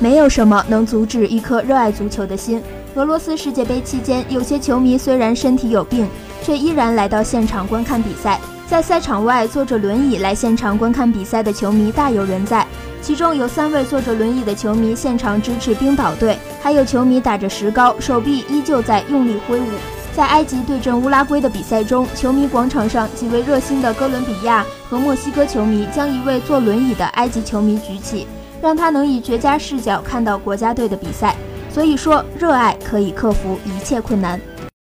没有什么能阻止一颗热爱足球的心。俄罗斯世界杯期间，有些球迷虽然身体有病，却依然来到现场观看比赛。在赛场外坐着轮椅来现场观看比赛的球迷大有人在，其中有三位坐着轮椅的球迷现场支持冰岛队，还有球迷打着石膏，手臂依旧在用力挥舞。在埃及对阵乌拉圭的比赛中，球迷广场上几位热心的哥伦比亚和墨西哥球迷将一位坐轮椅的埃及球迷举起，让他能以绝佳视角看到国家队的比赛。所以说，热爱可以克服一切困难。